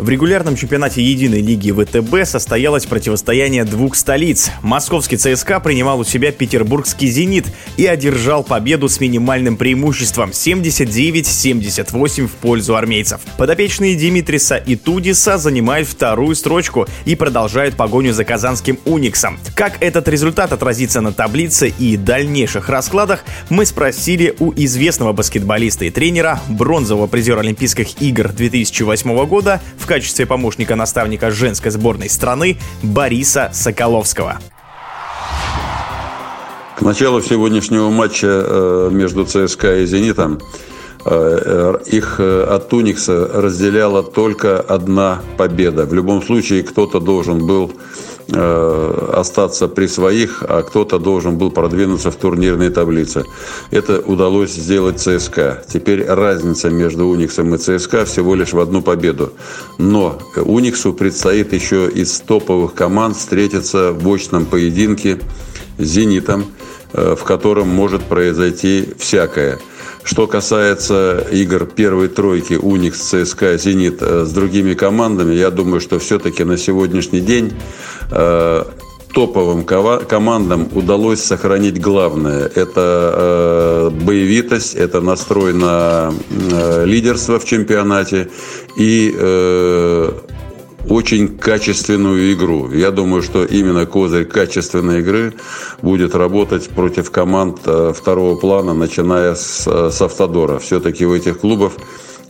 В регулярном чемпионате единой лиги ВТБ состоялось противостояние двух столиц. Московский ЦСКА принимал у себя петербургский «Зенит» и одержал победу с минимальным преимуществом 79-78 в пользу армейцев. Подопечные Димитриса и Тудиса занимают вторую строчку и продолжают погоню за казанским «Униксом». Как этот результат отразится на таблице и дальнейших раскладах, мы спросили у известного баскетболиста и тренера, бронзового призера Олимпийских игр 2008 года в качестве помощника наставника женской сборной страны Бориса Соколовского. К началу сегодняшнего матча э, между ЦСКА и «Зенитом» э, э, их от Уникса разделяла только одна победа. В любом случае кто-то должен был остаться при своих, а кто-то должен был продвинуться в турнирной таблице. Это удалось сделать ЦСКА. Теперь разница между Униксом и ЦСКА всего лишь в одну победу. Но Униксу предстоит еще из топовых команд встретиться в очном поединке с «Зенитом», э, в котором может произойти всякое – что касается игр первой тройки Уникс, ЦСКА, Зенит э, с другими командами, я думаю, что все-таки на сегодняшний день э, топовым командам удалось сохранить главное. Это э, боевитость, это настрой на э, лидерство в чемпионате и э, очень качественную игру. Я думаю, что именно козырь качественной игры будет работать против команд э, второго плана, начиная с, э, с Автодора. Все-таки у этих клубов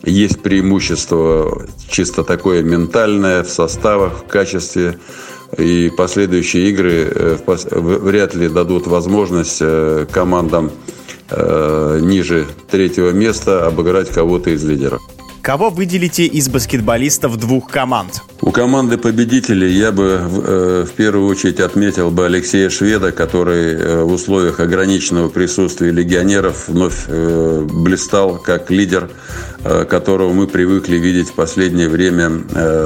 есть преимущество чисто такое ментальное в составах, в качестве. И последующие игры э, вряд ли дадут возможность командам ниже третьего места обыграть кого-то из лидеров. Кого выделите из баскетболистов двух команд? У команды победителей я бы э, в первую очередь отметил бы Алексея Шведа, который э, в условиях ограниченного присутствия легионеров вновь э, блистал как лидер, которого мы привыкли видеть в последнее время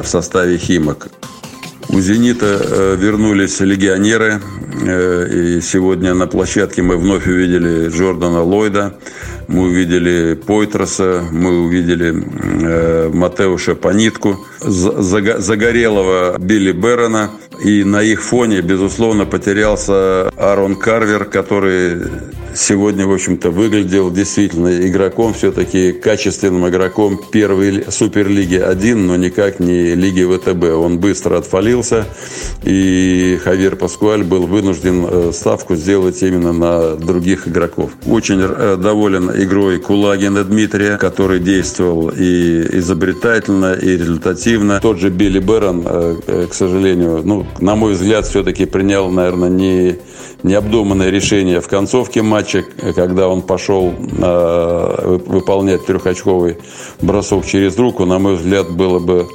в составе «Химок». У «Зенита» вернулись легионеры, и сегодня на площадке мы вновь увидели Джордана Ллойда, мы увидели Пойтроса, мы увидели э, Матеуша Панитку, загорелого Билли Берона. И на их фоне, безусловно, потерялся Аарон Карвер, который сегодня, в общем-то, выглядел действительно игроком, все-таки качественным игроком первой Суперлиги 1, но никак не Лиги ВТБ. Он быстро отфалился, и Хавьер Паскуаль был вынужден э, ставку сделать именно на других игроков. Очень э, доволен игрой Кулагина Дмитрия, который действовал и изобретательно, и результативно. Тот же Билли Берон, э, к сожалению, ну, на мой взгляд, все-таки принял, наверное, не необдуманное решение в концовке матча, когда он пошел э, выполнять трехочковый бросок через руку, на мой взгляд, было бы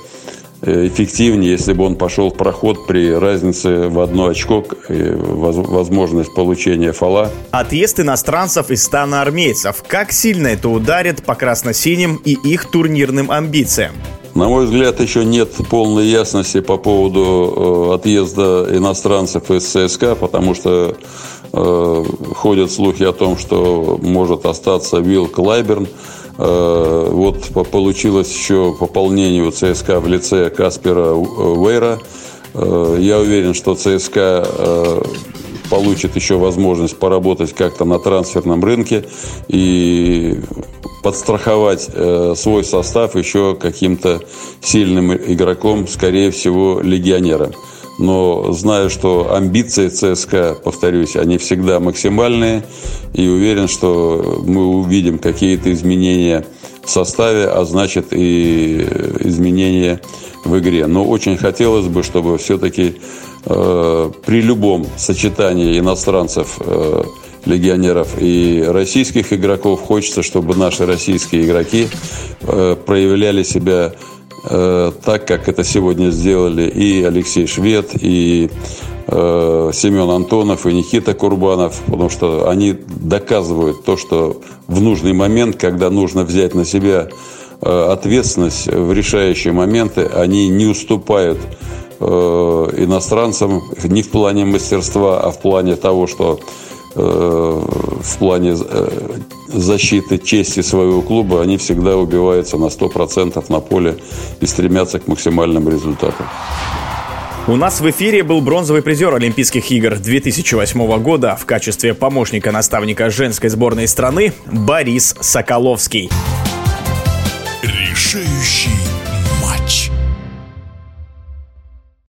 э, эффективнее, если бы он пошел в проход при разнице в одно очко, э, возможность получения фола. Отъезд иностранцев из стана армейцев. Как сильно это ударит по красно-синим и их турнирным амбициям? На мой взгляд, еще нет полной ясности по поводу э, отъезда иностранцев из ЦСКА, потому что ходят слухи о том, что может остаться Вилл Клайберн. Э, вот получилось еще пополнение у ЦСКА в лице Каспера Вейра. Э, я уверен, что ЦСКА э, получит еще возможность поработать как-то на трансферном рынке и подстраховать э, свой состав еще каким-то сильным игроком, скорее всего, легионером. Но знаю, что амбиции ЦСКА, повторюсь, они всегда максимальные. И уверен, что мы увидим какие-то изменения в составе, а значит и изменения в игре. Но очень хотелось бы, чтобы все-таки э, при любом сочетании иностранцев э, легионеров и российских игроков. Хочется, чтобы наши российские игроки э, проявляли себя так, как это сегодня сделали и Алексей Швед, и э, Семен Антонов, и Никита Курбанов, потому что они доказывают то, что в нужный момент, когда нужно взять на себя ответственность в решающие моменты, они не уступают иностранцам не в плане мастерства, а в плане того, что в плане защиты чести своего клуба, они всегда убиваются на 100% на поле и стремятся к максимальным результатам. У нас в эфире был бронзовый призер Олимпийских игр 2008 года в качестве помощника наставника женской сборной страны Борис Соколовский.